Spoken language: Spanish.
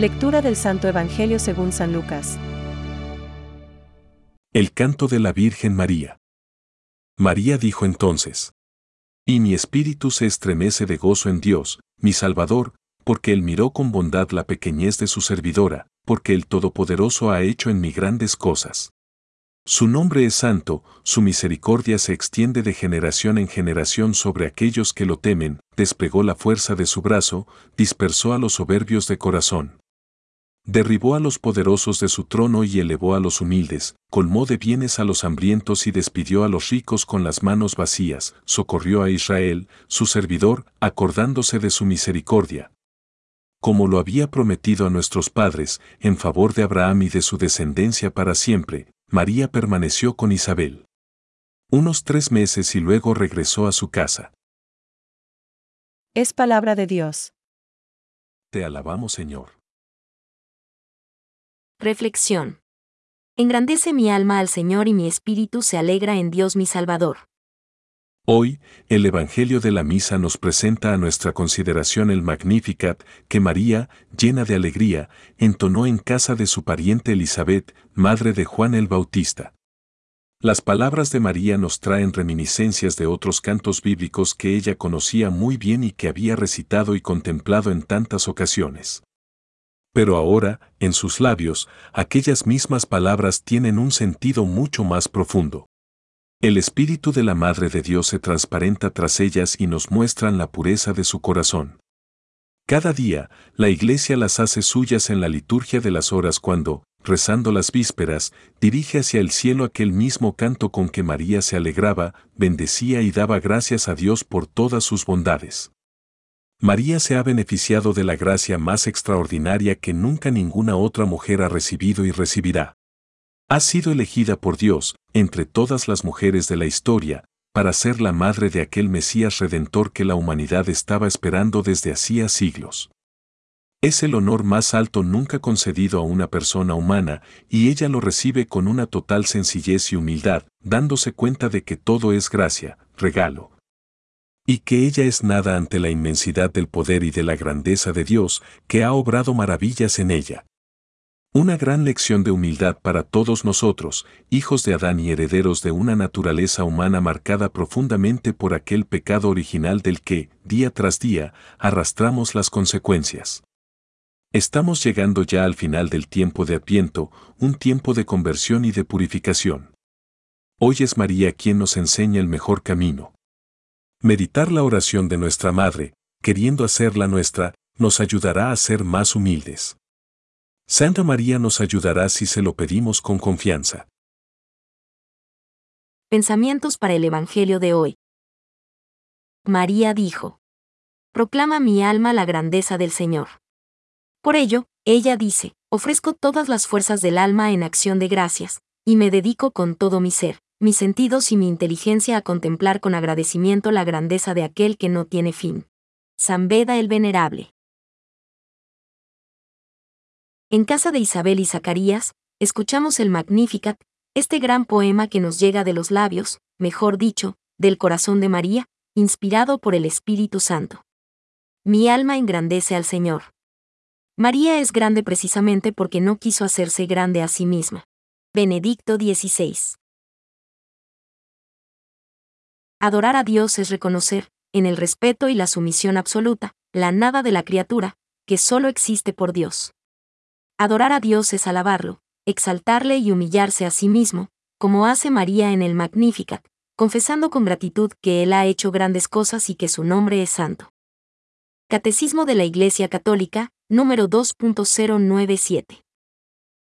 Lectura del Santo Evangelio según San Lucas. El canto de la Virgen María. María dijo entonces, Y mi espíritu se estremece de gozo en Dios, mi Salvador, porque Él miró con bondad la pequeñez de su servidora, porque el Todopoderoso ha hecho en mí grandes cosas. Su nombre es santo, su misericordia se extiende de generación en generación sobre aquellos que lo temen, desplegó la fuerza de su brazo, dispersó a los soberbios de corazón. Derribó a los poderosos de su trono y elevó a los humildes, colmó de bienes a los hambrientos y despidió a los ricos con las manos vacías, socorrió a Israel, su servidor, acordándose de su misericordia. Como lo había prometido a nuestros padres, en favor de Abraham y de su descendencia para siempre, María permaneció con Isabel. Unos tres meses y luego regresó a su casa. Es palabra de Dios. Te alabamos, Señor. Reflexión. Engrandece mi alma al Señor y mi espíritu se alegra en Dios mi Salvador. Hoy, el Evangelio de la Misa nos presenta a nuestra consideración el Magnificat que María, llena de alegría, entonó en casa de su pariente Elizabeth, madre de Juan el Bautista. Las palabras de María nos traen reminiscencias de otros cantos bíblicos que ella conocía muy bien y que había recitado y contemplado en tantas ocasiones. Pero ahora, en sus labios, aquellas mismas palabras tienen un sentido mucho más profundo. El Espíritu de la Madre de Dios se transparenta tras ellas y nos muestran la pureza de su corazón. Cada día, la Iglesia las hace suyas en la liturgia de las horas cuando, rezando las vísperas, dirige hacia el cielo aquel mismo canto con que María se alegraba, bendecía y daba gracias a Dios por todas sus bondades. María se ha beneficiado de la gracia más extraordinaria que nunca ninguna otra mujer ha recibido y recibirá. Ha sido elegida por Dios, entre todas las mujeres de la historia, para ser la madre de aquel Mesías redentor que la humanidad estaba esperando desde hacía siglos. Es el honor más alto nunca concedido a una persona humana, y ella lo recibe con una total sencillez y humildad, dándose cuenta de que todo es gracia, regalo. Y que ella es nada ante la inmensidad del poder y de la grandeza de Dios, que ha obrado maravillas en ella. Una gran lección de humildad para todos nosotros, hijos de Adán y herederos de una naturaleza humana marcada profundamente por aquel pecado original del que, día tras día, arrastramos las consecuencias. Estamos llegando ya al final del tiempo de Adviento, un tiempo de conversión y de purificación. Hoy es María quien nos enseña el mejor camino. Meditar la oración de nuestra Madre, queriendo hacerla nuestra, nos ayudará a ser más humildes. Santa María nos ayudará si se lo pedimos con confianza. Pensamientos para el Evangelio de hoy. María dijo, Proclama mi alma la grandeza del Señor. Por ello, ella dice, ofrezco todas las fuerzas del alma en acción de gracias, y me dedico con todo mi ser, mis sentidos y mi inteligencia a contemplar con agradecimiento la grandeza de aquel que no tiene fin. San Beda el Venerable. En casa de Isabel y Zacarías, escuchamos el Magnificat, este gran poema que nos llega de los labios, mejor dicho, del corazón de María, inspirado por el Espíritu Santo. Mi alma engrandece al Señor. María es grande precisamente porque no quiso hacerse grande a sí misma. Benedicto XVI. Adorar a Dios es reconocer, en el respeto y la sumisión absoluta, la nada de la criatura, que solo existe por Dios. Adorar a Dios es alabarlo, exaltarle y humillarse a sí mismo, como hace María en el Magnificat, confesando con gratitud que Él ha hecho grandes cosas y que su nombre es santo. Catecismo de la Iglesia Católica, número 2.097.